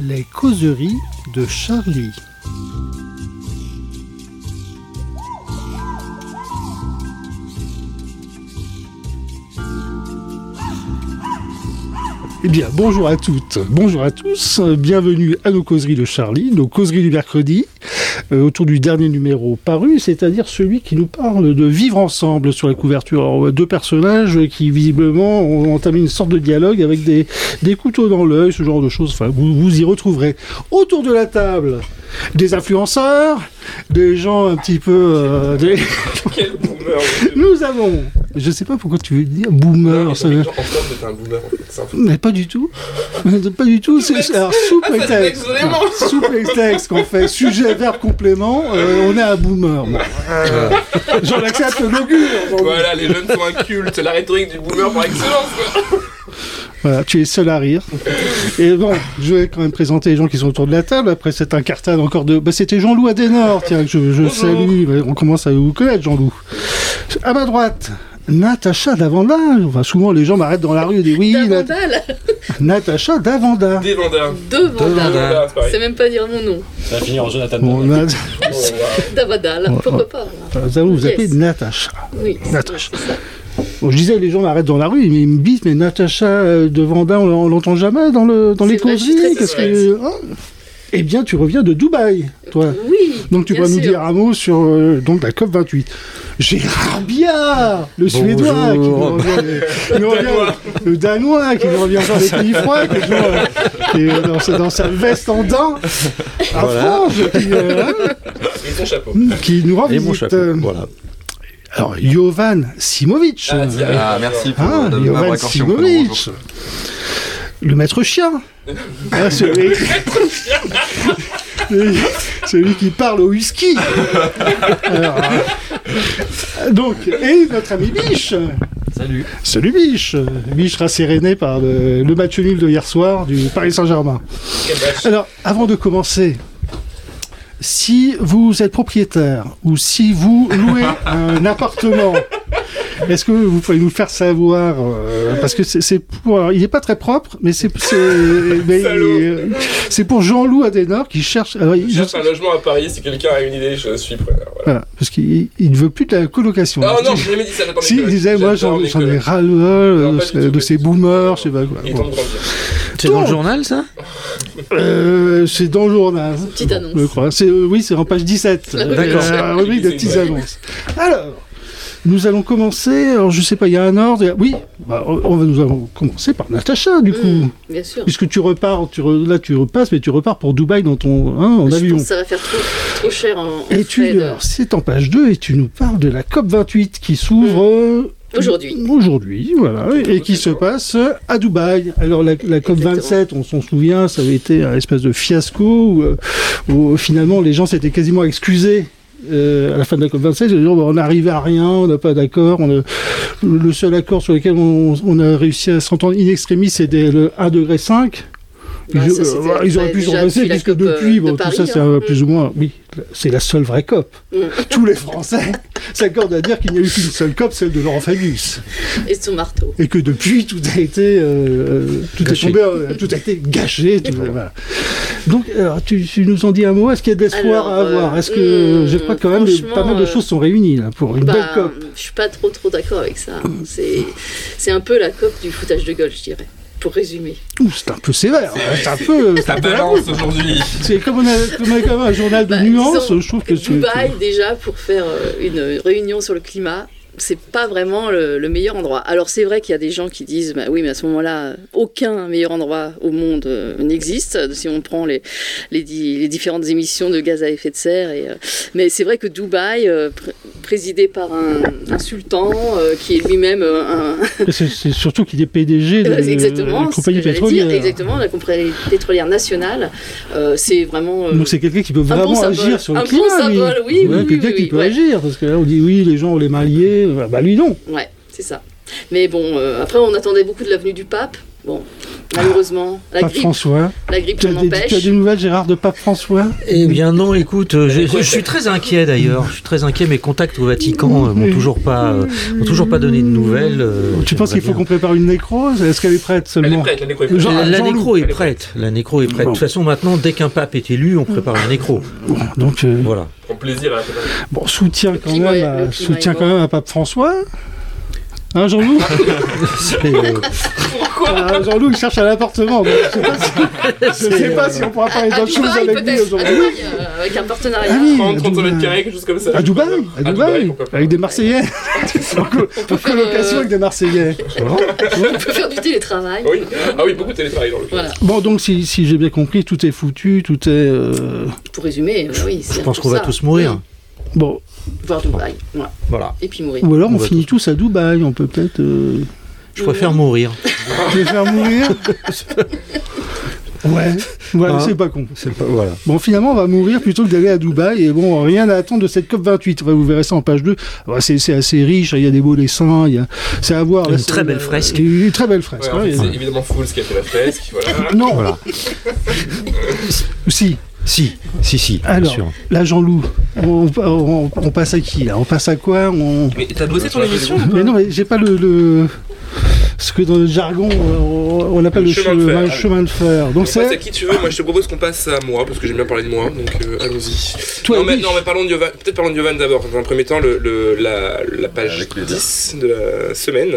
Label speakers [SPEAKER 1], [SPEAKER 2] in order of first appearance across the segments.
[SPEAKER 1] Les causeries de Charlie. Eh bien, bonjour à toutes, bonjour à tous, bienvenue à nos causeries de Charlie, nos causeries du mercredi, autour du dernier numéro paru, c'est-à-dire celui qui nous parle de vivre ensemble sur la couverture. Alors, deux personnages qui visiblement ont entamé une sorte de dialogue avec des, des couteaux dans l'œil, ce genre de choses, enfin, vous, vous y retrouverez. Autour de la table, des influenceurs, des gens un petit peu... euh, des-
[SPEAKER 2] Quel boomer
[SPEAKER 1] Nous avons, je sais pas pourquoi tu veux dire boomer,
[SPEAKER 2] Non,
[SPEAKER 1] ça
[SPEAKER 2] en t'es un boomer C'est un
[SPEAKER 1] mais pas du tout. Pas du tout. C'est, c'est- alors, sous
[SPEAKER 2] Ah, ça se
[SPEAKER 1] prétexte,
[SPEAKER 2] fait vraiment.
[SPEAKER 1] sous prétexte qu'on fait sujet, verbe, complément, euh, on est un boomer. Bon. Euh, J'en accepte l'augure.
[SPEAKER 2] Voilà, les jeunes sont un culte, la rhétorique du boomer par excellence.
[SPEAKER 1] Voilà, tu es seul à rire. Et bon, je vais quand même présenter les gens qui sont autour de la table. Après cette incartade encore de... Bah, c'était Jean-Loup Adenor, tiens, que je, je salue. On commence à vous connaître, Jean-Loup. À ma droite... Natacha Davanda. Enfin, souvent les gens m'arrêtent dans la rue et disent oui, Nat-
[SPEAKER 3] Davandal
[SPEAKER 1] Natacha Davanda.
[SPEAKER 3] Devandal.
[SPEAKER 2] Vandals, c'est
[SPEAKER 3] même pas dire mon nom.
[SPEAKER 4] Ça va finir en Jonathan.
[SPEAKER 1] Bon,
[SPEAKER 4] Bell.
[SPEAKER 1] Nat-
[SPEAKER 2] Oh, wow.
[SPEAKER 3] Davandal,
[SPEAKER 1] Ouais,
[SPEAKER 3] pourquoi pas
[SPEAKER 1] Nous allons vous
[SPEAKER 3] Yes.
[SPEAKER 1] appeler Natacha.
[SPEAKER 3] Oui.
[SPEAKER 1] Natacha. Bon, je disais, les gens m'arrêtent dans la rue, mais ils me disent, mais Natacha euh, de Vendin, on, on l'entend jamais dans, le, dans les causeries. Qu'est-ce que... Eh bien, tu reviens de Dubaï, toi.
[SPEAKER 3] Oui.
[SPEAKER 1] Donc tu vas nous dire un mot sur euh, donc la COP 28. Gérard Biard, le Suédois, qui nous revient, qui nous revient-
[SPEAKER 2] Danois.
[SPEAKER 1] le Danois, qui nous revient encore des pays froids, qui est toujours, euh, dans, sa, dans sa veste en dents, à
[SPEAKER 4] Voilà.
[SPEAKER 1] France, qui, euh,
[SPEAKER 2] Et son chapeau.
[SPEAKER 1] qui nous rend
[SPEAKER 4] Et mon
[SPEAKER 1] visite.
[SPEAKER 4] chapeau.
[SPEAKER 1] Euh,
[SPEAKER 4] Voilà.
[SPEAKER 1] Alors, Jovan Simovic.
[SPEAKER 2] Ah, tiens.
[SPEAKER 5] Ah, merci pour
[SPEAKER 1] Ah,
[SPEAKER 5] de
[SPEAKER 1] Jovan. Simovic. Le maître chien. Ah, celui... qui parle au whisky. Alors, euh, donc, et notre ami Biche.
[SPEAKER 4] Salut.
[SPEAKER 1] Salut Biche. Biche rasséréné par le, le match nul de hier soir du Paris Saint-Germain. Alors, avant de commencer, si vous êtes propriétaire ou si vous louez un appartement, est-ce que vous pouvez nous le faire savoir euh, Parce que c'est c'est pour, alors, il n'est pas très propre, mais c'est c'est euh, c'est pour Jean-Loup Adenor qui cherche. Alors, il-
[SPEAKER 2] Je cherche un logement à Paris, si quelqu'un a une idée, je suis preneur. Voilà.
[SPEAKER 1] voilà, parce qu'il il ne veut plus de la colocation.
[SPEAKER 2] Oh non, j'ai jamais dit ça,
[SPEAKER 1] Si, il disait, moi j'en ai ras-le-bol
[SPEAKER 2] Non,
[SPEAKER 1] euh, de, de ces boomers, je sais pas quoi. Bon.
[SPEAKER 4] C'est dans le journal, ça?
[SPEAKER 1] Euh, c'est dans le journal.
[SPEAKER 3] Petite annonce.
[SPEAKER 1] Je crois. C'est, euh, oui, c'est en page 17.
[SPEAKER 3] La rubrique
[SPEAKER 4] D'accord.
[SPEAKER 3] des
[SPEAKER 1] La rubrique des petites annonces. Alors, nous allons commencer. Alors, je sais pas, il y a un ordre. a- Oui, bah, on va, nous allons commencer par Natacha, du coup.
[SPEAKER 3] Mmh, bien sûr.
[SPEAKER 1] Puisque tu repars, tu re- là tu repasses, mais tu repars pour Dubaï dans ton, hein, en
[SPEAKER 3] Je
[SPEAKER 1] avion.
[SPEAKER 3] pense que ça va faire trop, trop cher en, en
[SPEAKER 1] Et tu,
[SPEAKER 3] de-
[SPEAKER 1] c'est en page 2 et tu nous parles de la COP 28 qui s'ouvre euh,
[SPEAKER 3] Aujourd'hui.
[SPEAKER 1] Aujourd'hui, voilà, et qui se passe à Dubaï. Alors la, la COP 27, on s'en souvient, ça avait été un espèce de fiasco où, euh, où, finalement les gens s'étaient quasiment excusés. Euh, à la fin de la COP 27, ils disaient, on n'arrivait à rien, on n'a pas d'accord. a- Le seul accord sur lequel on, a réussi à s'entendre in extremis, c'était le 1,5 degré.
[SPEAKER 3] Bah,
[SPEAKER 1] ils,
[SPEAKER 3] ça,
[SPEAKER 1] euh, ils auraient pu se
[SPEAKER 3] déjà
[SPEAKER 1] repasser,
[SPEAKER 3] depuis la
[SPEAKER 1] puisque
[SPEAKER 3] euh,
[SPEAKER 1] depuis,
[SPEAKER 3] de
[SPEAKER 1] bon, tout
[SPEAKER 3] Paris,
[SPEAKER 1] ça, c'est
[SPEAKER 3] hein.
[SPEAKER 1] plus ou moins, oui, c'est la seule vraie COP.
[SPEAKER 3] Mm.
[SPEAKER 1] Tous les Français s'accordent à dire qu'il n'y a eu qu'une seule COP, celle de Laurent Fabius
[SPEAKER 3] Et son marteau.
[SPEAKER 1] et que depuis tout a été euh, tout
[SPEAKER 4] Gâché.
[SPEAKER 1] est tombé, tout a été gâché. tout- voilà. Donc, alors, tu, tu nous en dis un mot. Est-ce qu'il y a de l'espoir à avoir? Est-ce que
[SPEAKER 3] hmm,
[SPEAKER 1] je crois quand même pas mal de
[SPEAKER 3] euh,
[SPEAKER 1] choses sont réunies là pour une
[SPEAKER 3] Bah,
[SPEAKER 1] belle COP
[SPEAKER 3] je suis pas trop trop d'accord avec ça. C'est c'est un peu la COP du foutage de gueule, je dirais. Pour résumer.
[SPEAKER 1] C'est un peu sévère. hein, C'est un peu. c'est
[SPEAKER 2] Ça
[SPEAKER 1] un
[SPEAKER 2] balance aujourd'hui.
[SPEAKER 1] C'est comme on a, comme on a quand même un journal de
[SPEAKER 3] Bah,
[SPEAKER 1] nuances.
[SPEAKER 3] disons,
[SPEAKER 1] Je trouve que c'est.
[SPEAKER 3] Dubaï, déjà, pour faire euh, une réunion sur le climat, c'est pas vraiment le, le meilleur endroit. Alors, c'est vrai qu'il y a des gens qui disent, bah oui, mais à ce moment-là, aucun meilleur endroit au monde euh, n'existe, si on prend les, les, les différentes émissions de gaz à effet de serre. Et, euh, mais c'est vrai que Dubaï, euh, pr- présidé par un, un sultan, euh, qui est lui-même euh, un,
[SPEAKER 1] C'est surtout qu'il est PDG de
[SPEAKER 3] Euh, exactement,
[SPEAKER 1] la compagnie pétrolière.
[SPEAKER 3] dire, exactement, la compagnie pétrolière nationale, c'est vraiment.
[SPEAKER 1] Donc c'est quelqu'un qui peut
[SPEAKER 3] bon
[SPEAKER 1] vraiment
[SPEAKER 3] symbole.
[SPEAKER 1] agir sur le
[SPEAKER 3] Un bon
[SPEAKER 1] climat. lui.
[SPEAKER 3] symbole, oui, oui,
[SPEAKER 1] Ouais,
[SPEAKER 3] oui,
[SPEAKER 1] Quelqu'un
[SPEAKER 3] oui,
[SPEAKER 1] qui
[SPEAKER 3] oui,
[SPEAKER 1] peut
[SPEAKER 3] ouais.
[SPEAKER 1] agir. Parce que là, on dit oui, les gens ont les mains liées. Bah lui, non.
[SPEAKER 3] Ouais, c'est ça. Mais bon, euh, après, on attendait beaucoup de l'avenue du pape. Bon, malheureusement, la
[SPEAKER 1] Pape
[SPEAKER 3] grippe,
[SPEAKER 1] François.
[SPEAKER 3] la grippe
[SPEAKER 1] Tu as, des, tu as des nouvelles, Gérard, de Pape François?
[SPEAKER 4] Eh bien non, écoute, euh, je, je suis très inquiet d'ailleurs. Je suis très inquiet. Mes contacts au Vatican euh, m'ont toujours pas, euh, m'ont toujours pas donné de nouvelles. euh,
[SPEAKER 1] Tu penses qu'il faut qu'on prépare une nécrose? Est-ce qu'elle est prête
[SPEAKER 2] Elle est
[SPEAKER 1] seulement
[SPEAKER 2] prête, la nécro est prête.
[SPEAKER 4] La nécro est
[SPEAKER 2] Elle
[SPEAKER 4] prête. La nécro est prête.
[SPEAKER 1] Bon.
[SPEAKER 4] De toute façon, maintenant, dès qu'un pape est élu, on prépare la nécro.
[SPEAKER 1] Bon, donc,
[SPEAKER 4] Voilà.
[SPEAKER 2] Plaisir à
[SPEAKER 1] bon, soutien quand même,
[SPEAKER 3] est-
[SPEAKER 1] à, soutien quand même à Pape François. Hein, Jean-Loup
[SPEAKER 4] C'est, euh,
[SPEAKER 1] Ah, Jean-Loup, il cherche un appartement. donc je sais pas si, je sais pas si on pourra parler
[SPEAKER 3] À
[SPEAKER 1] d'autre chose
[SPEAKER 3] Dubaï,
[SPEAKER 1] avec lui
[SPEAKER 3] peut-être. À
[SPEAKER 1] aujourd'hui.
[SPEAKER 3] Dubaï, euh, avec un partenariat.
[SPEAKER 1] Ah oui.
[SPEAKER 2] 30, 35
[SPEAKER 1] Dubaï.
[SPEAKER 2] mètres carrés, quelque chose comme ça.
[SPEAKER 1] À Dubaï, à Dubaï,
[SPEAKER 2] pourquoi pas.
[SPEAKER 1] avec des Marseillais. en co- en
[SPEAKER 3] faire,
[SPEAKER 1] colocation
[SPEAKER 3] euh,
[SPEAKER 1] avec des Marseillais.
[SPEAKER 3] On peut faire du télétravail.
[SPEAKER 2] Oui. Ah oui, beaucoup de télétravail dans le
[SPEAKER 3] Voilà.
[SPEAKER 1] Bon, donc si, si j'ai bien compris, tout est foutu, tout est... euh,
[SPEAKER 3] Pour résumer, euh, oui, c'est
[SPEAKER 4] je pense qu'on va tous mourir.
[SPEAKER 1] Bon,
[SPEAKER 3] Voir Dubaï. Voilà.
[SPEAKER 4] Voilà.
[SPEAKER 3] Et puis mourir.
[SPEAKER 1] ou alors
[SPEAKER 4] On
[SPEAKER 1] on
[SPEAKER 4] va
[SPEAKER 1] finit tous à Dubaï, on peut peut-être... euh,
[SPEAKER 4] Je préfère mourir.
[SPEAKER 1] les faire mourir Ouais, ouais
[SPEAKER 4] Hein
[SPEAKER 1] c'est pas con.
[SPEAKER 4] C'est pas voilà.
[SPEAKER 1] Bon, finalement, on va mourir plutôt que d'aller à Dubaï. Et bon, rien à attendre de cette COP28. Ouais, vous verrez ça en page 2. Ouais, c'est, assez riche. Il y a des beaux dessins. Il y a... C'est à voir.
[SPEAKER 4] Une
[SPEAKER 1] Là,
[SPEAKER 4] très belle fresque.
[SPEAKER 1] Une très belle fresque.
[SPEAKER 2] Ouais, en
[SPEAKER 1] ouais.
[SPEAKER 2] fait, c'est évidemment Fools qui a fait la fresque. Voilà.
[SPEAKER 1] Non,
[SPEAKER 4] Voilà.
[SPEAKER 1] si.
[SPEAKER 4] Si, si, si. bien
[SPEAKER 1] Alors,
[SPEAKER 4] sûr.
[SPEAKER 1] là, Jean-Loup, on, on- on passe à qui là? On passe à quoi? On...
[SPEAKER 2] Mais t'as bossé sur l'émission
[SPEAKER 1] Mais non, mais j'ai pas le, le- ce que dans le jargon on, on appelle
[SPEAKER 2] Le
[SPEAKER 1] le,
[SPEAKER 2] chemin de fer.
[SPEAKER 1] le chemin de fer.
[SPEAKER 2] On
[SPEAKER 1] Donc
[SPEAKER 2] passe à
[SPEAKER 1] c'est
[SPEAKER 2] qui tu veux, moi je te propose qu'on passe à moi, parce que j'aime bien parler de moi, donc euh, allons-y.
[SPEAKER 1] Toi,
[SPEAKER 2] non, mais, non, mais parlons de Yovan, peut-être parlons de Yovan d'abord. Dans un premier temps, le, le- la, la page
[SPEAKER 5] Avec plaisir.
[SPEAKER 2] 10 de la semaine,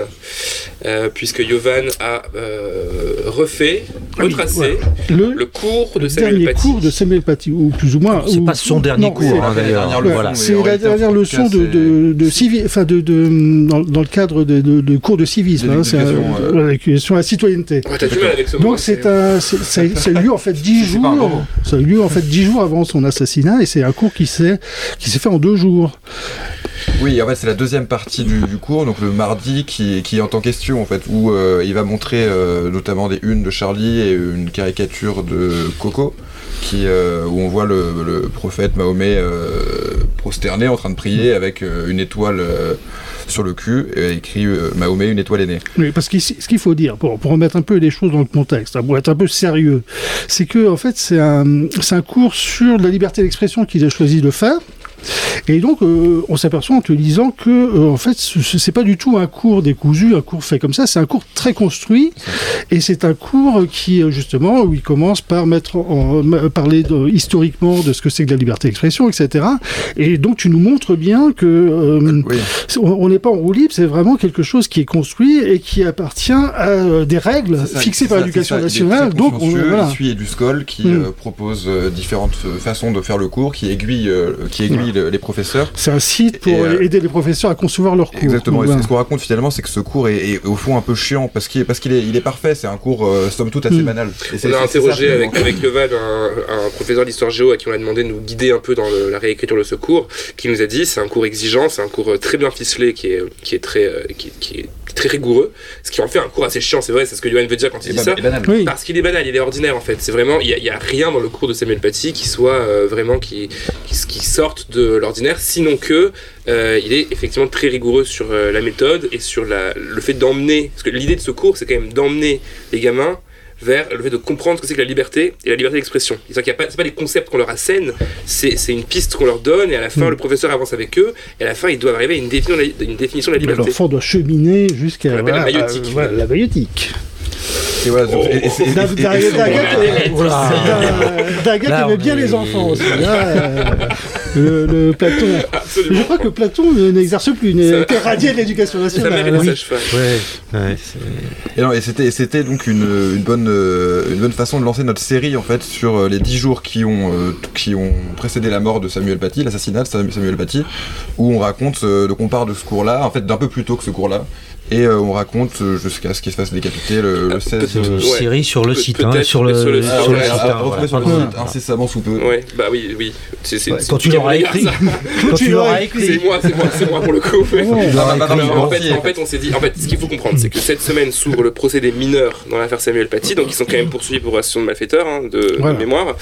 [SPEAKER 2] euh, puisque Yovan a euh, refait,
[SPEAKER 1] oui,
[SPEAKER 2] retracé
[SPEAKER 1] le,
[SPEAKER 2] le cours de Samuel
[SPEAKER 1] dernier
[SPEAKER 2] Paty.
[SPEAKER 1] cours de Samuel Paty, ou plus ou moins.
[SPEAKER 4] C'est pas son dernier
[SPEAKER 1] non,
[SPEAKER 4] cours,
[SPEAKER 1] c'est-
[SPEAKER 4] hein, d'ailleurs. Voilà.
[SPEAKER 1] C'est la dernière leçon de,
[SPEAKER 5] c'est-
[SPEAKER 1] de, de civi- enfin de, de- dans, dans le cadre de, de- de cours de civisme,
[SPEAKER 5] De
[SPEAKER 1] hein, c'est
[SPEAKER 5] euh.
[SPEAKER 1] à la citoyenneté.
[SPEAKER 2] Ouais, du mal avec ce mot.
[SPEAKER 1] Donc c'est un, c'est- ça, a eu lieu en fait dix jours.
[SPEAKER 5] gros mot.
[SPEAKER 1] Ça a eu lieu en fait dix jours avant son assassinat et c'est un cours qui s'est qui s'est fait en deux jours.
[SPEAKER 5] Oui, en fait, c'est la deuxième partie du, du cours, donc le mardi, qui, qui est en question, en fait, où euh, il va montrer euh, notamment des unes de Charlie et une caricature de Coco, qui, euh, où on voit le, le prophète Mahomet prosterné en train de prier avec euh, une étoile sur le cul, et écrit Mahomet, une étoile aînée.
[SPEAKER 1] Oui, parce que ce qu'il faut dire, pour, pour remettre un peu les choses dans le contexte, hein, pour être un peu sérieux, c'est que en fait c'est un, c'est un cours sur la liberté d'expression qu'il a choisi de faire. Et donc, euh, on s'aperçoit en te lisant que, euh, en fait, ce ce- c'est pas du tout un cours décousu, un cours fait comme ça, c'est un cours très construit, et c'est un cours qui, euh, justement, où il commence par mettre en, ma- parler de- historiquement de ce que c'est que la liberté d'expression, etc. Et donc, tu nous montres bien que euh,
[SPEAKER 5] Oui,
[SPEAKER 1] on n'est pas en roue libre, c'est vraiment quelque chose qui est construit et qui appartient à des règles
[SPEAKER 5] ça,
[SPEAKER 1] fixées par l'éducation nationale. Donc, on, voilà.
[SPEAKER 5] Il suit Eduscol qui
[SPEAKER 1] Mm.
[SPEAKER 5] propose différentes façons de faire le cours, qui aiguille, qui aiguille le- les professeurs.
[SPEAKER 1] c'est un site pour
[SPEAKER 5] Et, euh,
[SPEAKER 1] aider les professeurs à concevoir leurs cours.
[SPEAKER 5] Exactement.
[SPEAKER 1] Donc,
[SPEAKER 5] Et
[SPEAKER 1] voilà.
[SPEAKER 5] ce qu'on raconte finalement, c'est que ce cours est, est au fond un peu chiant parce qu'il est, parce qu'il est, il est parfait. C'est un cours euh, somme toute assez
[SPEAKER 1] Mm.
[SPEAKER 5] banal. Et
[SPEAKER 2] On a interrogé
[SPEAKER 5] ça,
[SPEAKER 2] avec, avec Yovan un, un professeur d'histoire géo à qui on a demandé de nous guider un peu dans le- la réécriture de ce cours, qui nous a dit c'est un cours exigeant, c'est un cours euh, très bien ficelé, qui est, qui est, très, euh, qui, qui est très rigoureux, ce qui en fait un cours assez chiant, c'est vrai, c'est ce que Yovan veut dire quand il dit
[SPEAKER 5] ba-
[SPEAKER 2] ça.
[SPEAKER 1] Oui.
[SPEAKER 2] Parce qu'il est banal, il est ordinaire en fait. C'est vraiment, il n'y a, rien dans le cours de Samuel Paty qui soit euh, vraiment qui, qui, qui sorte de l'ordinaire, sinon que euh, il est effectivement très rigoureux sur euh, la méthode et sur la, le fait d'emmener. Parce que l'idée de ce cours, c'est quand même d'emmener les gamins vers le fait de comprendre ce que c'est que la liberté et la liberté d'expression. C'est-à-dire qu'il y a pas, c'est pas des concepts qu'on leur assène, c'est, c'est une piste qu'on leur donne et à la fin
[SPEAKER 1] Mm.
[SPEAKER 2] le professeur avance avec eux et à la fin ils doivent arriver à une définition de la, une définition de la liberté.
[SPEAKER 1] L'enfant doit cheminer jusqu'à
[SPEAKER 2] la maïotique.
[SPEAKER 1] euh, voilà, la maïotique.
[SPEAKER 5] Et voilà, donc- et- et c'est-
[SPEAKER 1] Daguet
[SPEAKER 4] Voilà.
[SPEAKER 1] Aimait
[SPEAKER 4] on
[SPEAKER 1] bien les enfants aussi. Là, euh, le, le Platon.
[SPEAKER 2] Absolument.
[SPEAKER 1] Je crois que Platon n'exerce plus, il
[SPEAKER 2] Ça-
[SPEAKER 1] a été radié de l'éducation
[SPEAKER 2] Ça mérite
[SPEAKER 1] nationale. Oui.
[SPEAKER 4] Ouais, ouais,
[SPEAKER 5] Et non, et c'était, c'était donc une, une bonne, euh, une bonne façon de lancer notre série en fait sur euh, les dix jours qui ont, euh, qui ont précédé la mort de Samuel Paty, l'assassinat de Sam- Samuel Paty, où on raconte, euh, donc on part de ce cours-là, en fait d'un peu plus tôt que ce cours-là, et euh, on raconte euh, jusqu'à ce qu'il se fasse décapiter le, le
[SPEAKER 2] Ah,
[SPEAKER 5] 16.
[SPEAKER 2] peut-être,
[SPEAKER 5] euh,
[SPEAKER 2] ouais.
[SPEAKER 4] série sur le site, hein, sur le,
[SPEAKER 2] sur le-
[SPEAKER 4] sur
[SPEAKER 2] ah,
[SPEAKER 4] le
[SPEAKER 2] ouais,
[SPEAKER 4] site. voilà,
[SPEAKER 5] sur incessamment sous peu.
[SPEAKER 2] Ouais, bah oui, oui.
[SPEAKER 4] Ouais, Quand tu l'auras écrit, quand tu l'auras écrit,
[SPEAKER 2] C'est moi, c'est moi, c'est moi pour le coup.
[SPEAKER 5] Ah,
[SPEAKER 2] en, fait, en fait, on s'est dit, en fait, ce qu'il faut comprendre, c'est que cette semaine s'ouvre le procès des mineurs dans l'affaire Samuel Paty, donc ils sont quand même poursuivis pour association de malfaiteurs, hein, de, mémoire.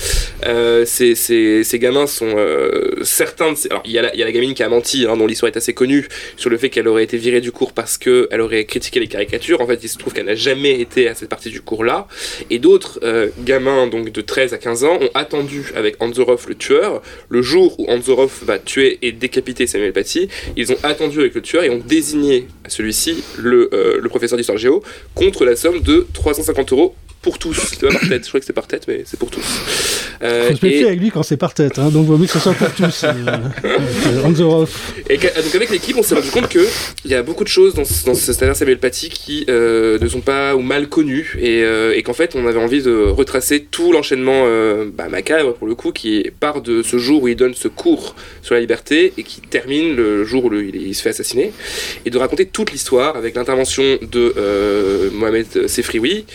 [SPEAKER 2] Euh, ces, ces, ces gamins sont euh, certains. De ces... Alors, il y, a la- gamine qui a menti, hein, dont l'histoire est assez connue, sur le fait qu'elle aurait été virée du cours parce qu'elle aurait critiqué les caricatures. En fait, il se trouve qu'elle n'a jamais été à cette partie du cours-là. Et d'autres euh, gamins, donc de 13 à 15 ans, ont attendu avec Anzorov le tueur. Le jour où Anzorov va tuer et décapiter Samuel Paty, ils ont attendu avec le tueur et ont désigné à celui-ci le, euh, le professeur d'histoire géo contre la somme de 350 euros pour tous. C'est pas par tête, je crois que c'est par tête, mais c'est pour tous.
[SPEAKER 1] Euh, Faut se méfier
[SPEAKER 2] et,
[SPEAKER 1] avec lui quand c'est par tête, hein, donc vaut mieux que ce soit pour tous. euh, euh, on the off.
[SPEAKER 2] et donc avec l'équipe, on s'est rendu compte que il y a beaucoup de choses dans, ce- dans ce c'est-à-dire Samuel Paty qui euh, ne sont pas ou mal connues et, et qu'en fait on avait envie de retracer tout l'enchaînement bah, macabre pour le coup qui part de ce jour où il donne ce cours sur la liberté et qui termine le jour où le- il, il se fait assassiner et de raconter toute l'histoire avec l'intervention de Mohamed Sefrioui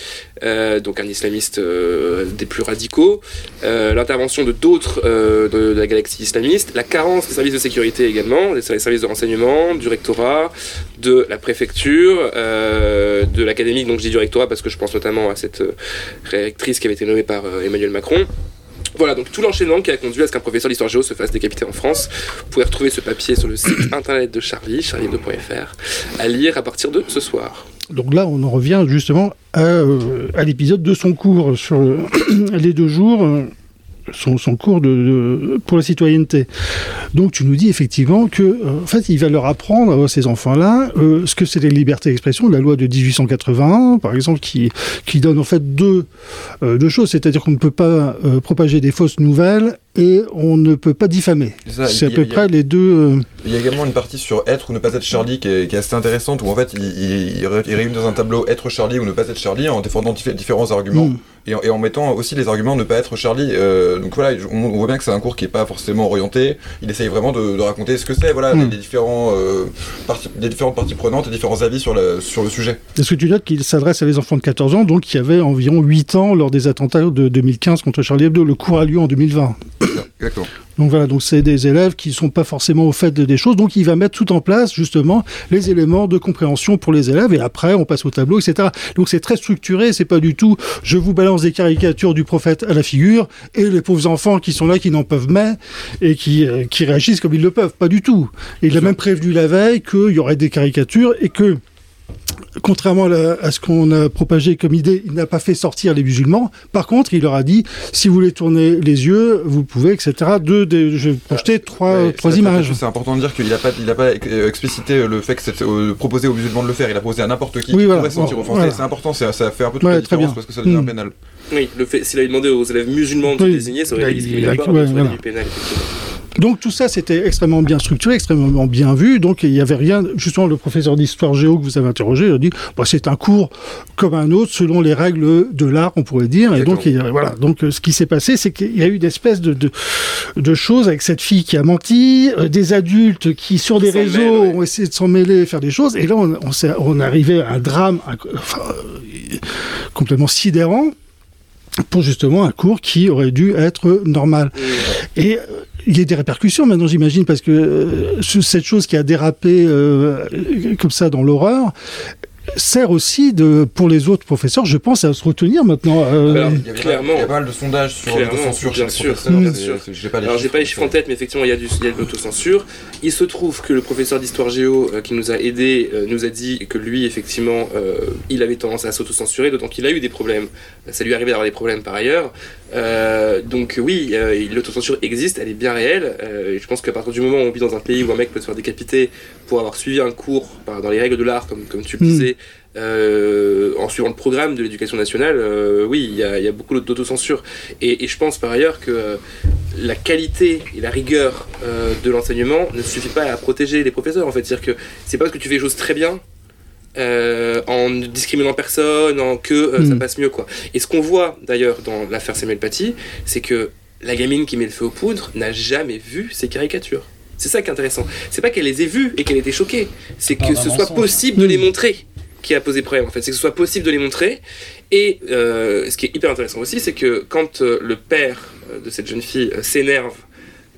[SPEAKER 2] euh, donc un islamiste euh, des plus radicaux, euh, l'intervention de d'autres de, la galaxie islamiste, la carence des services de sécurité également, des ser- services de renseignement, du rectorat, de la préfecture, de l'académique, donc je dis du rectorat parce que je pense notamment à cette réactrice qui avait été nommée par Emmanuel Macron. Voilà, donc tout l'enchaînement qui a conduit à ce qu'un professeur d'histoire géo se fasse décapiter en France. Vous pouvez retrouver ce papier sur le site internet de Charlie, charlie2.fr, à lire à partir de ce soir.
[SPEAKER 1] Donc là, on en revient justement à, euh, l'épisode de son cours sur le- les deux jours, euh, son, son cours de, de- pour la citoyenneté. Donc tu nous dis effectivement que, euh, en fait, il va leur apprendre à ces enfants-là euh, ce que c'est la liberté d'expression, la loi de 1881, par exemple, qui, qui donne en fait deux, euh, deux choses, c'est-à-dire qu'on ne peut pas euh, propager des fausses nouvelles et on ne peut pas diffamer.
[SPEAKER 5] C'est
[SPEAKER 1] à
[SPEAKER 5] a-
[SPEAKER 1] peu
[SPEAKER 5] a-
[SPEAKER 1] près les deux.
[SPEAKER 5] Il y a également une partie sur être ou ne pas être Charlie qui est, qui est assez intéressante où en fait il, il, il ré- il réunit dans un tableau être Charlie ou ne pas être Charlie en défendant diffé- différents arguments
[SPEAKER 1] Mm.
[SPEAKER 5] Et, en, et en mettant aussi les arguments ne pas être Charlie. Euh, donc voilà, on, on voit bien que c'est un cours qui est pas forcément orienté. Il essaye vraiment de, de raconter ce que c'est, voilà,
[SPEAKER 1] Mm.
[SPEAKER 5] les, les différents euh, parties, les différentes parties prenantes et différents avis sur le, sur le sujet.
[SPEAKER 1] Est-ce que tu notes qu'il s'adresse à des enfants de 14 ans, donc qui avaient environ 8 ans lors des attentats de 2015 contre Charlie Hebdo? Le cours a lieu en 2020.
[SPEAKER 5] Exactement.
[SPEAKER 1] Donc voilà, donc c'est des élèves qui ne sont pas forcément au fait de- des choses, donc il va mettre tout en place justement les éléments de compréhension pour les élèves, et après on passe au tableau, etc. Donc c'est très structuré, c'est pas du tout je vous balance des caricatures du prophète à la figure, et les pauvres enfants qui sont là, qui n'en peuvent mais, et qui, euh, qui réagissent comme ils le peuvent, pas du tout. Et il a même prévenu la veille qu'il y aurait des caricatures, et que contrairement à, ce qu'on a propagé comme idée, il n'a pas fait sortir les musulmans. Par contre, il leur a dit, si vous voulez tourner les yeux, vous pouvez, etc. Deux, des, je vais projeter trois,
[SPEAKER 5] Ouais,
[SPEAKER 1] trois
[SPEAKER 5] c'est-
[SPEAKER 1] images.
[SPEAKER 5] C'est important de dire qu'il n'a pas, il a pas euh, explicité le fait que c'était euh, proposé aux musulmans de le faire. Il a proposé à n'importe qui
[SPEAKER 1] Oui,
[SPEAKER 5] qui
[SPEAKER 1] voilà.
[SPEAKER 5] pourrait se sentir
[SPEAKER 1] Bon,
[SPEAKER 5] offensé.
[SPEAKER 1] voilà.
[SPEAKER 5] C'est important, c'est- ça fait un peu toute
[SPEAKER 1] Ouais,
[SPEAKER 5] la
[SPEAKER 1] très
[SPEAKER 5] différence
[SPEAKER 1] bien.
[SPEAKER 5] parce que ça devient
[SPEAKER 1] Mm.
[SPEAKER 5] pénal.
[SPEAKER 2] Oui, le fait, s'il avait demandé aux élèves musulmans de
[SPEAKER 1] Oui.
[SPEAKER 2] se désigner, ça aurait été pénal.
[SPEAKER 1] Donc tout ça, c'était extrêmement bien structuré, extrêmement bien vu. Donc il n'y avait rien. Justement, le professeur d'histoire géo que vous avez interrogé a dit, bah, c'est un cours comme un autre, selon les règles de l'art, on pourrait dire. Et donc il voilà. Donc euh, ce qui s'est passé, c'est qu'il y a eu une espèce de, de de choses avec cette fille qui a menti, euh, des adultes qui sur des réseaux
[SPEAKER 2] ouais.
[SPEAKER 1] ont essayé de s'en mêler, faire des choses. Et là, on, arrivé à un drame enfin, euh, complètement sidérant pour justement un cours qui aurait dû être normal. Et euh, il y a des répercussions maintenant, j'imagine, parce que euh, ce- cette chose qui a dérapé euh, comme ça dans l'horreur sert aussi de, pour les autres professeurs, je pense, à se retenir maintenant. euh,
[SPEAKER 2] Alors,
[SPEAKER 5] Il y, avait
[SPEAKER 2] Clairement.
[SPEAKER 5] Pas, il y a pas mal de sondages sur l'autocensure
[SPEAKER 2] bien
[SPEAKER 5] chez les
[SPEAKER 2] sûr,
[SPEAKER 5] professeurs.
[SPEAKER 1] bien
[SPEAKER 2] sûr.
[SPEAKER 5] J'ai pas les
[SPEAKER 2] Alors j'ai
[SPEAKER 5] chiffres,
[SPEAKER 2] pas les chiffres en tête, mais effectivement il y a, du, il y a de l'autocensure. Il se trouve que le professeur d'histoire géo euh, qui nous a aidés euh, nous a dit que lui effectivement euh, il avait tendance à s'autocensurer, d'autant qu'il a eu des problèmes. Ça lui est arrivé d'avoir des problèmes par ailleurs. Euh, donc oui, euh, l'autocensure existe, elle est bien réelle. Euh, et je pense qu'à partir du moment où on vit dans un pays où un mec peut se faire décapiter pour avoir suivi un cours par- dans les règles de l'art, comme, comme tu le
[SPEAKER 1] Mm.
[SPEAKER 2] disais, en suivant le programme de l'éducation nationale, oui, il y, a, il y a beaucoup d'autocensure. Et, et je pense par ailleurs que la qualité et la rigueur de l'enseignement ne suffit pas à protéger les professeurs. En fait, c'est-à-dire que c'est pas parce que tu fais les choses très bien. Euh, en ne discriminant personne, en que euh, ça
[SPEAKER 1] Mm.
[SPEAKER 2] passe mieux quoi. Et ce qu'on voit d'ailleurs dans l'affaire Samuel Paty, c'est que la gamine qui met le feu aux poudres n'a jamais vu ces caricatures. C'est ça qui est intéressant. C'est pas qu'elle les ait vues et qu'elle était choquée, c'est
[SPEAKER 6] pas
[SPEAKER 2] que
[SPEAKER 6] d'un
[SPEAKER 2] ce soit possible de les montrer qui a posé problème en fait. C'est que ce soit possible de les montrer. Et euh, ce qui est hyper intéressant aussi, c'est que quand euh, le père euh, de cette jeune fille euh, s'énerve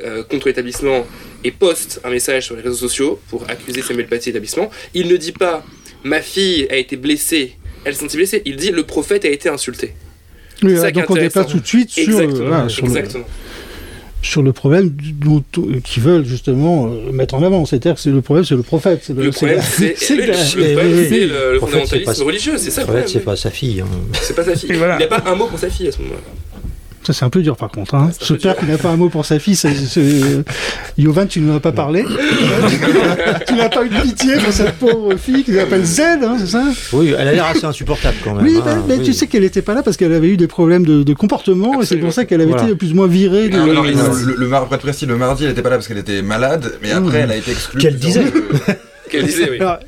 [SPEAKER 2] euh, contre l'établissement et poste un message sur les réseaux sociaux pour accuser Samuel Paty et l'établissement, il ne dit pas ma fille a été blessée, elle s'est sentie blessée, il dit le prophète a été insulté.
[SPEAKER 1] oui,
[SPEAKER 2] ça
[SPEAKER 1] donc on
[SPEAKER 2] intéressant.
[SPEAKER 1] déplace tout de suite sur, euh,
[SPEAKER 2] Exactement.
[SPEAKER 1] voilà, sur le- sur le problème dont qu'ils veulent justement euh, mettre en avant. C'est-à-dire que c'est le problème, c'est le prophète. c'est
[SPEAKER 2] Le problème, c'est
[SPEAKER 1] c'est
[SPEAKER 2] le,
[SPEAKER 1] la-
[SPEAKER 2] le problème, c'est le, le
[SPEAKER 4] fait,
[SPEAKER 2] fondamentalisme
[SPEAKER 4] c'est pas-
[SPEAKER 2] religieux, c'est ça le problème.
[SPEAKER 4] c'est pas sa fille. hein.
[SPEAKER 2] C'est pas sa fille.
[SPEAKER 1] Voilà.
[SPEAKER 2] Il n'y a pas un mot pour sa fille à ce moment-là.
[SPEAKER 1] Ça, c'est un peu dur par contre. Hein.
[SPEAKER 2] c'est un
[SPEAKER 1] Ce
[SPEAKER 2] peu
[SPEAKER 1] père
[SPEAKER 2] dur.
[SPEAKER 1] qui n'a pas un mot pour sa fille, c'est, c'est- Yovan, tu ne m'as pas parlé. tu n'as pas eu de pitié pour cette pauvre fille qui s'appelle Z, hein, c'est ça
[SPEAKER 4] Oui, elle a l'air assez insupportable quand même.
[SPEAKER 1] Oui,
[SPEAKER 4] hein,
[SPEAKER 1] bah, mais
[SPEAKER 4] oui.
[SPEAKER 1] tu sais qu'elle n'était pas là parce qu'elle avait eu des problèmes de, de comportement et c'est
[SPEAKER 2] Absolument.
[SPEAKER 1] pour ça qu'elle avait
[SPEAKER 4] Voilà.
[SPEAKER 1] été plus ou moins virée. De...
[SPEAKER 2] Oui,
[SPEAKER 5] non,
[SPEAKER 2] oui.
[SPEAKER 5] le, le précis, le mardi, elle n'était pas là parce qu'elle était malade, mais après, elle a été exclue.
[SPEAKER 4] Qu'elle disait.
[SPEAKER 5] Fois de-
[SPEAKER 2] Qu'elle disait, oui.
[SPEAKER 1] Alors,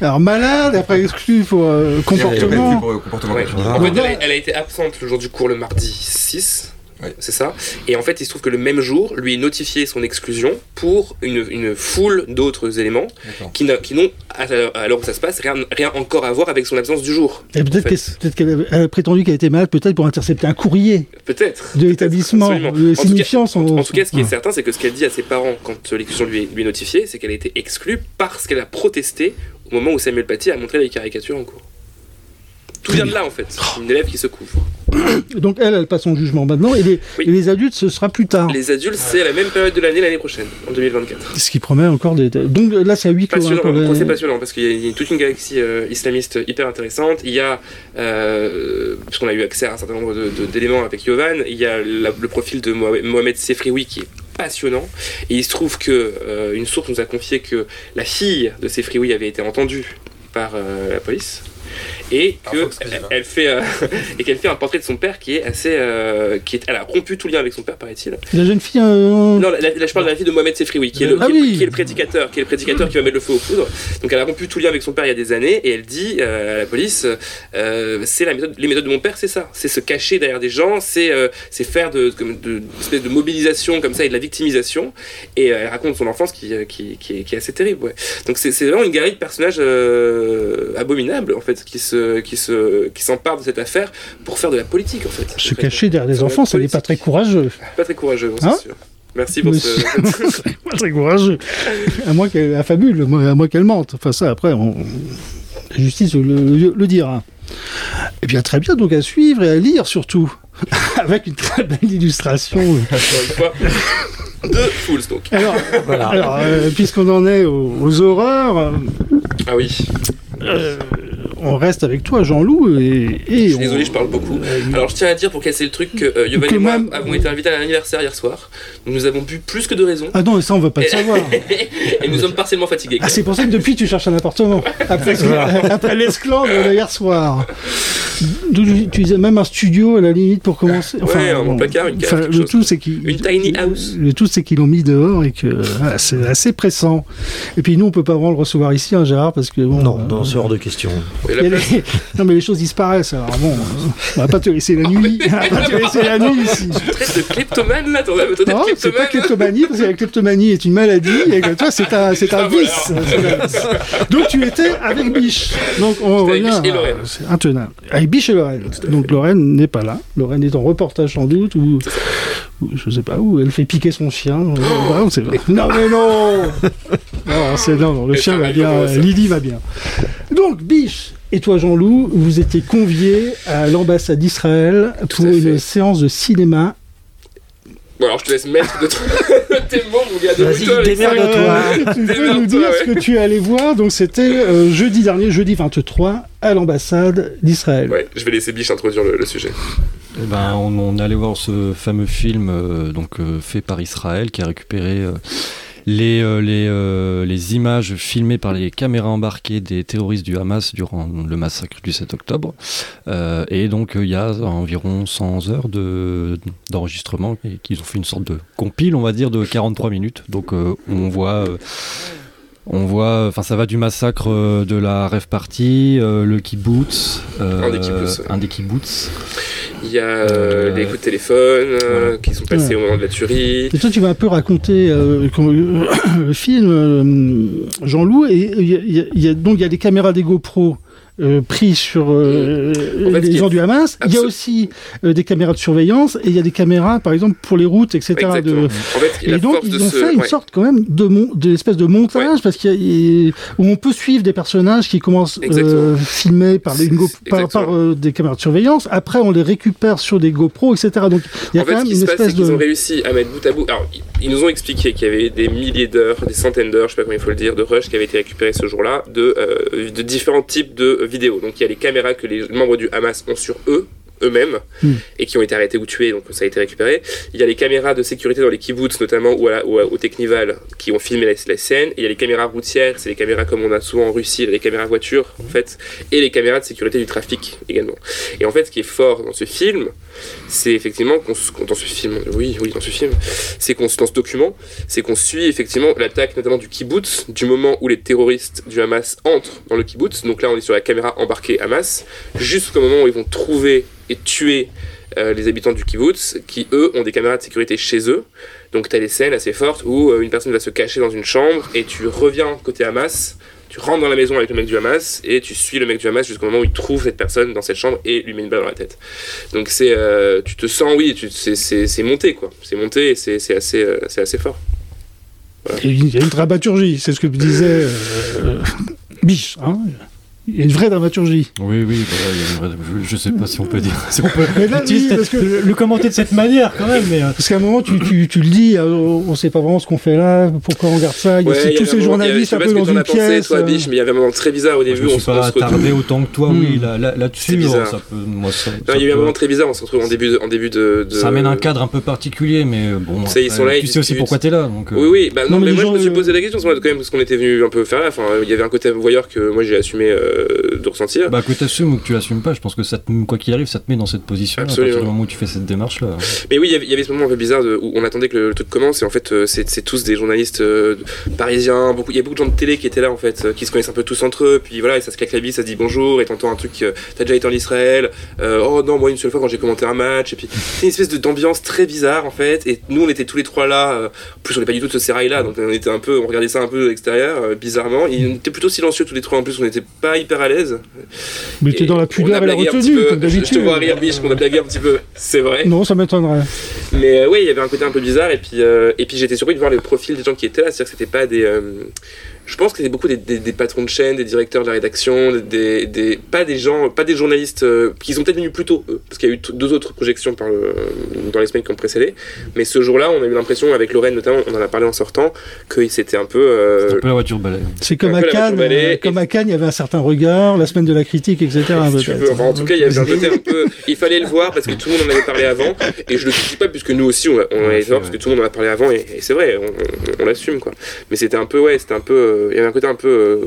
[SPEAKER 1] alors, malade, après exclu pour euh, comportement.
[SPEAKER 5] pour euh, comportement
[SPEAKER 2] Ouais.
[SPEAKER 5] continu.
[SPEAKER 2] En fait, elle a, elle a été absente le jour du cours le mardi 6. C'est ça. Et en fait, il se trouve que le même jour, lui est notifié son exclusion pour une, une foule d'autres éléments qui n'a- qui n'ont, à l'heure- à l'heure où ça se passe, rien, rien encore à voir avec son absence du jour.
[SPEAKER 1] Et peut-être
[SPEAKER 2] en fait.
[SPEAKER 1] qu'elle a prétendu qu'elle était malade, peut-être pour intercepter un courrier
[SPEAKER 2] Peut-être.
[SPEAKER 1] de l'établissement,
[SPEAKER 2] En
[SPEAKER 1] signifiant son.
[SPEAKER 2] En tout cas, ce qui est certain, c'est que ce qu'elle dit à ses parents quand l'exclusion lui est, lui est notifiée, c'est qu'elle a été exclue parce qu'elle a protesté au moment où Samuel Paty a montré les caricatures en cours. Tout vient de là, en fait. Une élève qui se couvre.
[SPEAKER 1] Donc elle, elle passe son jugement maintenant, et les,
[SPEAKER 2] Oui.
[SPEAKER 1] et les adultes, ce sera plus tard.
[SPEAKER 2] Les adultes, c'est à la même période de l'année, l'année prochaine, en 2024.
[SPEAKER 1] Ce qui promet encore des. Donc là, c'est à huis clos. hein,
[SPEAKER 2] procès passionnant parce qu'il y, a- il y a toute une galaxie euh, islamiste hyper intéressante. Il y a, euh, puisqu'on a eu accès à un certain nombre d'éléments avec Yovan, il y a la- le profil de Mohamed, Mohamed Sefrioui qui est passionnant. Et il se trouve que euh, une source nous a confié que la fille de Sefrioui avait été entendue par euh, la police. Et que elle, elle fait euh, et qu'elle fait un portrait de son père qui est assez euh, qui est elle a rompu tout lien avec son père paraît-il
[SPEAKER 1] La jeune fille. euh,
[SPEAKER 2] non, là, là, je parle de la fille de Mohamed Sefrioui, qui est le,
[SPEAKER 1] Ah
[SPEAKER 2] qui est le-
[SPEAKER 1] oui.
[SPEAKER 2] qui est le prédicateur, qui est le prédicateur qui va mettre le feu aux poudres. Donc elle a rompu tout lien avec son père il y a des années, et elle dit euh, à la police, euh, c'est la méthode, les méthodes de mon père, c'est ça, c'est se cacher derrière des gens, c'est euh, c'est faire de, comme de, une espèce de mobilisation comme ça et de la victimisation. Et euh, elle raconte son enfance qui, qui, qui, est, qui est assez terrible. Ouais. Donc c'est c'est vraiment une galerie de personnages euh, abominables en fait, qui se, qui se, qui s'emparent de cette affaire pour faire de la politique en fait.
[SPEAKER 1] Se
[SPEAKER 2] En fait.
[SPEAKER 1] cacher derrière des enfants, ça n'est pas très courageux.
[SPEAKER 2] Pas très courageux,
[SPEAKER 1] Hein
[SPEAKER 2] c'est sûr. Merci pour
[SPEAKER 1] Monsieur-
[SPEAKER 2] ce.
[SPEAKER 1] pas très courageux. À moins qu'elle affabule, à moins qu'elle mente. Enfin, ça, après, on... la justice le, le- le dira. Eh bien, très bien, donc à suivre et à lire surtout. Avec une très belle illustration.
[SPEAKER 2] encore une fois, de Fools donc.
[SPEAKER 1] Alors,
[SPEAKER 4] Voilà.
[SPEAKER 1] alors euh, puisqu'on en est aux, aux horreurs, euh,
[SPEAKER 2] Ah oui,
[SPEAKER 1] euh, on reste avec toi, Jean-Loup, et, et
[SPEAKER 2] je suis
[SPEAKER 1] on-
[SPEAKER 2] désolé, je parle beaucoup.
[SPEAKER 1] Euh,
[SPEAKER 2] Alors je tiens à dire pour casser le truc que euh, et moi
[SPEAKER 1] même-
[SPEAKER 2] avons été invités à un anniversaire hier soir. Donc nous avons bu plus que de raison.
[SPEAKER 1] Ah non, ça, on va pas le savoir.
[SPEAKER 2] et nous sommes partiellement fatigués.
[SPEAKER 1] Ah, c'est pour ça que depuis, tu cherches un appartement. Après, après l'esclandre de hier soir. D'où tu tu disais même un studio à la limite pour commencer.
[SPEAKER 2] Ouais, un placard, une cave,
[SPEAKER 1] enfin, le
[SPEAKER 2] chose.
[SPEAKER 1] tout, c'est qu'ils.
[SPEAKER 2] Une tiny house.
[SPEAKER 1] Le tout, c'est qu'ils l'ont mis dehors et que c'est assez pressant. Et puis nous, on peut pas vraiment le recevoir ici, hein, Gérard, parce que bon.
[SPEAKER 4] Non,
[SPEAKER 1] euh,
[SPEAKER 4] non, c'est hors de question.
[SPEAKER 1] Les- Non, mais les choses disparaissent. Alors bon, on va pas te laisser la nuit. On va pas te laisser la nuit ici.
[SPEAKER 2] traite de kleptomane là,
[SPEAKER 1] Non, c'est pas kleptomanie, parce que la kleptomanie est une maladie, et que toi, c'est un, c'est un
[SPEAKER 2] Ah,
[SPEAKER 1] vice. Donc, tu étais avec Biche. Donc, on revient.
[SPEAKER 2] Biche et
[SPEAKER 1] à-
[SPEAKER 2] Lorraine.
[SPEAKER 1] C'est intenable. Avec Biche et Lorraine. Donc, Lorraine n'est pas là. Lorraine est en reportage, sans doute, ou, ou je sais pas où, elle fait piquer son chien. Euh, on sait pas. Non, mais non Non, c'est, non, non, le chien va bien,
[SPEAKER 2] ça
[SPEAKER 1] Lily va bien. Donc, Biche et toi, Jean-Loup, vous étiez conviés à l'ambassade d'Israël pour une séance de cinéma
[SPEAKER 2] Bon alors je te laisse mettre de tes mots mon gars.
[SPEAKER 4] Vas-y, démerde-toi.
[SPEAKER 1] Tu peux nous dire ce que tu es allé voir Donc c'était euh, jeudi dernier, jeudi 23, à l'ambassade d'Israël.
[SPEAKER 2] Ouais, je vais laisser Biche introduire le, le sujet.
[SPEAKER 6] Eh ben, on, on allait voir ce fameux film euh, donc, euh, fait par Israël qui a récupéré euh, les, euh, les, euh, les images filmées par les caméras embarquées des terroristes du Hamas durant le massacre du 7 octobre. Euh, et donc il y a environ 100 heures de- d'enregistrement et qu'ils ont fait une sorte de compile, on va dire, de 43 minutes. Donc on voit... on voit, enfin ça va du massacre euh, de la rêve party, euh, le kibbutz, euh,
[SPEAKER 2] Un des kibbutz,
[SPEAKER 6] un des kibbutz.
[SPEAKER 2] Il y a euh,
[SPEAKER 6] Euh,
[SPEAKER 2] les coups de téléphone euh, qui sont passés au moment de la tuerie.
[SPEAKER 1] Et toi, tu vas un peu raconter euh, comment- le film, euh, Jean-Loup, et il y a- il y a- il y a- donc il y a des caméras des GoPro euh, pris sur euh,
[SPEAKER 2] En fait, ce
[SPEAKER 1] les gens du Hamas. Il y a aussi euh, des caméras de surveillance et il y a des caméras, par exemple, pour les routes, etc.
[SPEAKER 2] Exactement.
[SPEAKER 1] de-
[SPEAKER 2] En fait,
[SPEAKER 1] Et donc, ils ont
[SPEAKER 2] ce.
[SPEAKER 1] fait une
[SPEAKER 2] ouais.
[SPEAKER 1] sorte quand même de, mon... de espèce de montage parce qu'il y a... où on peut suivre des personnages qui commencent euh, filmés par, Go- par, euh, des caméras de surveillance. Après, on les récupère sur des GoPro, etc. Donc, il y a
[SPEAKER 2] en
[SPEAKER 1] quand
[SPEAKER 2] fait, ce
[SPEAKER 1] même
[SPEAKER 2] qui
[SPEAKER 1] une
[SPEAKER 2] se
[SPEAKER 1] espèce de.
[SPEAKER 2] ont réussi à mettre bout à bout. Alors, ils- ils nous ont expliqué qu'il y avait des milliers d'heures, des centaines d'heures, je sais pas comment il faut le dire, de rush qui avaient été récupérées ce jour-là, de, euh, de différents types de Donc, il y a les caméras que les membres du Hamas ont sur eux eux-mêmes
[SPEAKER 1] Hmm.
[SPEAKER 2] et qui ont été arrêtés ou tués donc ça a été récupéré. Il y a les caméras de sécurité dans les kibbutz notamment ou, à la- ou à- au Technival qui ont filmé la, la scène. Et il y a les caméras routières c'est les caméras comme on a souvent en Russie les caméras voitures en fait et les caméras de sécurité du trafic également. Et en fait ce qui est fort dans ce film c'est effectivement qu'on dans ce film oui oui dans ce film c'est qu'on ce document c'est qu'on suit effectivement l'attaque notamment du kibbutz du moment où les terroristes du Hamas entrent dans le kibbutz. Donc là on est sur la caméra embarquée Hamas jusqu'au moment où ils vont trouver et tuer euh, les habitants du kibbutz qui eux ont des caméras de sécurité chez eux. Donc tu as des scènes assez fortes où euh, une personne va se cacher dans une chambre et tu reviens côté Hamas tu rentres dans la maison avec le mec du Hamas et tu suis le mec du Hamas jusqu'au moment où il trouve cette personne dans cette chambre et lui met une balle dans la tête. Donc c'est, euh, tu te sens, oui, c'est, monté quoi. C'est monté et c'est, assez, euh, c'est assez fort.
[SPEAKER 1] Il y a une dramaturgie, c'est ce que disait euh, Biche. Hein il y a une vraie dramaturgie.
[SPEAKER 6] Oui, oui, voilà, il y a une vraie- je, je sais pas si on peut dire. Si on peut
[SPEAKER 1] Mais là, oui, parce que-
[SPEAKER 6] le, le commenter de cette manière quand même, mais. euh,
[SPEAKER 1] Parce qu'à un moment, tu, tu, tu le dis, euh, on ne sait pas vraiment ce qu'on fait là, pourquoi on regarde ça. Il y a
[SPEAKER 2] Ouais,
[SPEAKER 1] aussi
[SPEAKER 2] il y
[SPEAKER 1] tous ces
[SPEAKER 2] moment-
[SPEAKER 1] journalistes un peu dans une
[SPEAKER 2] as pensé,
[SPEAKER 1] pièce.
[SPEAKER 2] toi,
[SPEAKER 1] euh,
[SPEAKER 2] Biche, mais il y avait un moment très bizarre au début.
[SPEAKER 6] je
[SPEAKER 2] on
[SPEAKER 6] suis pas attardé autant que toi,
[SPEAKER 1] Hmm.
[SPEAKER 6] oui, là, là, là-dessus.
[SPEAKER 2] bizarre.
[SPEAKER 6] ça peut, moi, ça,
[SPEAKER 2] Non,
[SPEAKER 6] ça
[SPEAKER 2] il y a eu un
[SPEAKER 6] peut-
[SPEAKER 2] moment très bizarre. On se retrouve en début, de, en début de. de-
[SPEAKER 6] Ça amène un cadre un peu particulier, mais bon.
[SPEAKER 2] Ça, ils sont là, ils
[SPEAKER 6] tu sais aussi pourquoi t'es là. Donc, euh,
[SPEAKER 2] Oui, oui, bah non,
[SPEAKER 1] mais
[SPEAKER 2] moi je me suis posé la question, quand même ce qu'on était venu un peu faire là. Enfin, il y avait un côté voyeur que moi j'ai assumé euh, de ressentir.
[SPEAKER 6] Bah, que t'assumes ou que tu assumes pas, je pense que ça te, quoi qu'il arrive, ça te met dans cette position. À partir du moment où tu fais cette démarche-là.
[SPEAKER 2] Mais oui, il y avait- ce moment un peu bizarre de- où on attendait que le, le truc commence et en fait euh, c'est c'est tous des journalistes euh, parisiens, il y a beaucoup de gens de télé qui étaient là en fait, qui se connaissent un peu tous entre eux, puis voilà, et ça se claque la bise, ça se dit bonjour et t'entends un truc, t'as déjà été en Israël, oh non, moi une seule fois quand j'ai commenté un match, et puis c'est une espèce de- d'ambiance très bizarre en fait, et nous on était tous les trois là, en plus on n'est pas du tout de ce sérail là, donc on était un peu, on regardait ça un peu de l'extérieur, bizarrement, et on était plutôt silencieux tous les trois en plus, on n'était pas hyper à l'aise.
[SPEAKER 1] Mais t'es dans la pudeur et la
[SPEAKER 2] blagué un petit
[SPEAKER 1] retenue,
[SPEAKER 2] peu.
[SPEAKER 1] comme
[SPEAKER 2] Je- Je te
[SPEAKER 1] d'habitude.
[SPEAKER 2] vois rire, biche, qu'on a blagué un petit peu, c'est vrai.
[SPEAKER 1] Non, ça m'étonnerait.
[SPEAKER 2] Mais euh, ouais, il y avait un côté un peu bizarre et puis euh, et puis j'étais surpris de voir le profil des gens qui étaient là, c'est-à-dire que c'était pas des euh, je pense que c'était beaucoup des, des- des patrons de chaîne, des directeurs de la rédaction, des, des pas des gens, pas des journalistes euh, qui sont peut-être venus plus tôt eux, parce qu'il y a eu deux autres projections par le, dans les semaines qui ont précédé, mais ce jour-là, on a eu l'impression avec Lorraine notamment, on en a parlé en sortant que c'était un peu euh,
[SPEAKER 6] C'est un peu la voiture balai.
[SPEAKER 1] C'est comme à Cannes,
[SPEAKER 2] voiture balai,
[SPEAKER 1] euh,
[SPEAKER 2] et-
[SPEAKER 1] comme à Cannes, il y avait un certain regard, la semaine de la critique, etc.
[SPEAKER 2] Si tu
[SPEAKER 1] peut-être.
[SPEAKER 2] veux. Enfin, en tout cas, il y avait un côté un peu. Il fallait le voir parce que tout le monde en avait parlé avant. Et je le critique pas puisque nous aussi, on, a- on avait
[SPEAKER 6] c'est
[SPEAKER 2] voir parce que tout le monde en a parlé avant. Et, et c'est vrai, on, on- on l'assume quoi. Mais c'était un peu, ouais, c'était un peu. Euh, Il y avait un côté un peu. euh,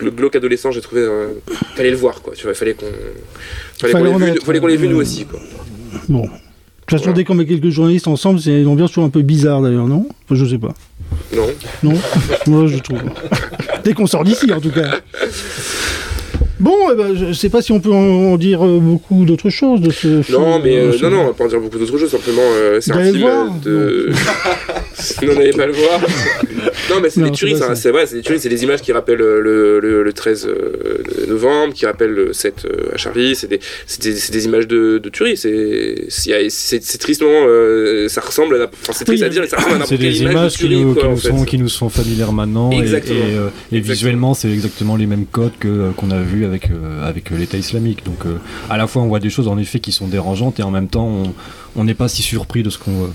[SPEAKER 2] le glauque adolescent, j'ai trouvé. euh, fallait le voir quoi. Tu vois, fallait qu'on. Fallait,
[SPEAKER 1] Fallait
[SPEAKER 2] qu'on l'ait vu, fallait qu'on
[SPEAKER 1] euh,
[SPEAKER 2] nous aussi quoi.
[SPEAKER 1] Bon. De toute façon, dès qu'on met quelques journalistes ensemble, c'est une ambiance toujours un peu bizarre d'ailleurs, non? Enfin, Je sais pas.
[SPEAKER 2] Non.
[SPEAKER 1] Non? Moi, je trouve. Dès qu'on sort d'ici, en tout cas. Bon, eh ben, je sais pas si on peut en dire euh, beaucoup d'autres choses de ce film.
[SPEAKER 2] Non, mais euh,
[SPEAKER 1] ce-
[SPEAKER 2] non, non, on va pas en dire beaucoup d'autres choses. Simplement, euh, c'est un film
[SPEAKER 1] voir
[SPEAKER 2] euh, de. non, n'allez pas le voir. Non, mais c'est des tueries,
[SPEAKER 1] c'est
[SPEAKER 2] vrai, c'est des tueries, c'est des images qui rappellent euh, le, le, le 13 euh, novembre, qui rappellent le 7 euh, à Charlie. C'est des, c'est des, c'est des images de, de tueries. C'est, c'est, c'est, c'est tristement. euh, ça ressemble à. n'importe- Enfin, c'est triste
[SPEAKER 1] Oui,
[SPEAKER 2] à dire, mais ça ressemble à
[SPEAKER 6] C'est
[SPEAKER 2] n'importe quelle
[SPEAKER 6] des
[SPEAKER 2] image
[SPEAKER 6] images
[SPEAKER 2] de
[SPEAKER 6] qui nous,
[SPEAKER 2] quoi,
[SPEAKER 6] qui
[SPEAKER 2] en
[SPEAKER 6] nous
[SPEAKER 2] fait.
[SPEAKER 6] sont, qui nous sont familières maintenant. et-
[SPEAKER 2] Exactement.
[SPEAKER 6] Et, euh, et
[SPEAKER 2] Exactement.
[SPEAKER 6] visuellement, c'est exactement les mêmes codes que, euh, qu'on a vu avec, euh, euh, l'État islamique. Donc, euh, à la fois, on voit des choses en effet qui sont dérangeantes et en même temps, on- on n'est pas si surpris de ce qu'on voit.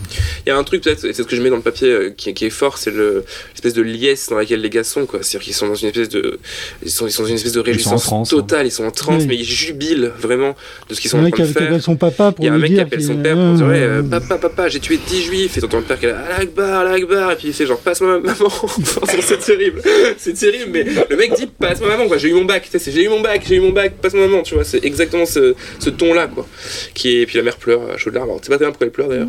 [SPEAKER 2] Il y a un truc peut-être, c'est ce que je mets dans le papier euh, qui, qui est fort, c'est le- l'espèce de liesse dans laquelle les gars sont, quoi. C'est-à-dire qu'ils sont dans une espèce de, ils sont, ils sont dans une espèce de
[SPEAKER 6] sont en
[SPEAKER 2] réjouissance
[SPEAKER 6] transe,
[SPEAKER 2] totale, ils sont en transe,
[SPEAKER 1] Oui.
[SPEAKER 2] mais ils jubilent vraiment de ce qu'ils sont
[SPEAKER 1] Il y
[SPEAKER 2] en
[SPEAKER 1] en a
[SPEAKER 2] train
[SPEAKER 1] qui
[SPEAKER 2] de faire.
[SPEAKER 1] appelle son papa pour
[SPEAKER 2] Il y a un mec qui appelle son père pour dire
[SPEAKER 1] euh,
[SPEAKER 2] euh, papa papa j'ai tué 10 juifs. Et t'entends le père qui est là Allah Akbar Allah Akbar. Et puis il fait genre passe-moi ma maman. C'est terrible. C'est terrible mais le mec dit passe-moi ma maman quoi. J'ai eu mon bac. Tu sais, c'est j'ai eu mon bac j'ai eu mon bac passe-moi ma maman. Tu vois c'est exactement ce, ce ton là quoi. Qui est et puis la mère pleure à chaudes larmes sais pas très bien pourquoi elle pleure d'ailleurs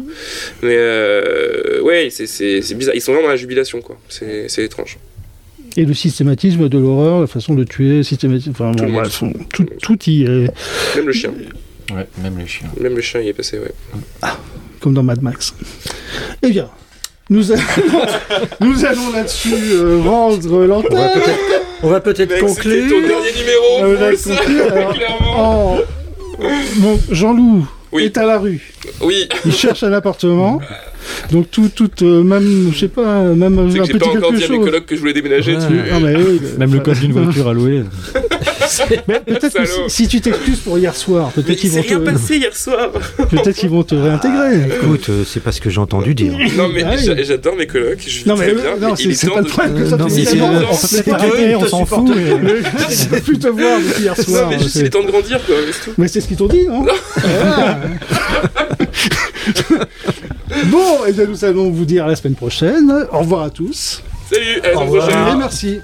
[SPEAKER 2] mais euh, ouais c'est, c'est, c'est bizarre ils sont vraiment dans la jubilation quoi c'est, c'est étrange
[SPEAKER 1] Et le systématisme de l'horreur, la façon de tuer, systématisme. Enfin,
[SPEAKER 2] Tout
[SPEAKER 1] bon,
[SPEAKER 2] le
[SPEAKER 1] tout, tout y est,
[SPEAKER 2] même le chien
[SPEAKER 6] Ouais, même les chiens.
[SPEAKER 2] même le chien y est passé ouais
[SPEAKER 1] comme dans Mad Max. Eh bien, nous allons, nous allons là-dessus euh, rendre
[SPEAKER 5] On va
[SPEAKER 1] l'antenne.
[SPEAKER 5] peut-être
[SPEAKER 4] On va peut-être
[SPEAKER 2] Mec, c'était ton
[SPEAKER 4] conclure.
[SPEAKER 2] dernier numéro,
[SPEAKER 1] Ah, on va conclure, alors.
[SPEAKER 2] clairement.
[SPEAKER 1] Oh. Bon, Jean-Loup
[SPEAKER 2] Oui.
[SPEAKER 1] est à la rue.
[SPEAKER 2] Oui,
[SPEAKER 1] Il cherche un appartement. Donc tout, tout, euh, même, je sais pas, même
[SPEAKER 2] c'est
[SPEAKER 1] un
[SPEAKER 2] que j'ai
[SPEAKER 1] petit
[SPEAKER 2] pas encore
[SPEAKER 1] quelque
[SPEAKER 2] dit à mes
[SPEAKER 1] chose.
[SPEAKER 2] colocs que je voulais déménager.
[SPEAKER 4] Ouais.
[SPEAKER 2] tu...
[SPEAKER 1] Ah, mais oui,
[SPEAKER 6] Même le code d'une voiture à louer.
[SPEAKER 1] Mais peut-être que si, tu t'excuses pour hier soir, peut-être
[SPEAKER 2] il
[SPEAKER 1] qu'ils vont,
[SPEAKER 2] rien
[SPEAKER 1] te...
[SPEAKER 2] passé hier soir.
[SPEAKER 1] peut qu'ils vont te réintégrer.
[SPEAKER 4] Écoute, euh, c'est pas ce que j'ai entendu dire.
[SPEAKER 2] Non mais
[SPEAKER 1] Ah oui.
[SPEAKER 2] j'adore mes colocs, je
[SPEAKER 1] Non, mais
[SPEAKER 2] très bien.
[SPEAKER 1] non,
[SPEAKER 2] mais il
[SPEAKER 1] c'est
[SPEAKER 2] est
[SPEAKER 1] c'est
[SPEAKER 2] temps
[SPEAKER 1] pas le
[SPEAKER 2] de-
[SPEAKER 1] problème que ça
[SPEAKER 4] non,
[SPEAKER 1] te
[SPEAKER 4] mais
[SPEAKER 1] dise.
[SPEAKER 4] c'est-
[SPEAKER 1] Non,
[SPEAKER 6] on peut-être s'en fout.
[SPEAKER 1] il veut plus te voir depuis hier
[SPEAKER 2] Non
[SPEAKER 1] soir.
[SPEAKER 2] mais juste il est temps de grandir quoi, c'est tout.
[SPEAKER 1] Mais c'est ce qu'ils t'ont dit, non Voilà. Bon, et bien nous allons vous dire à la semaine prochaine. Au revoir à tous.
[SPEAKER 2] Salut, à la
[SPEAKER 4] Au
[SPEAKER 2] semaine
[SPEAKER 4] revoir.
[SPEAKER 2] prochaine.
[SPEAKER 1] Et merci.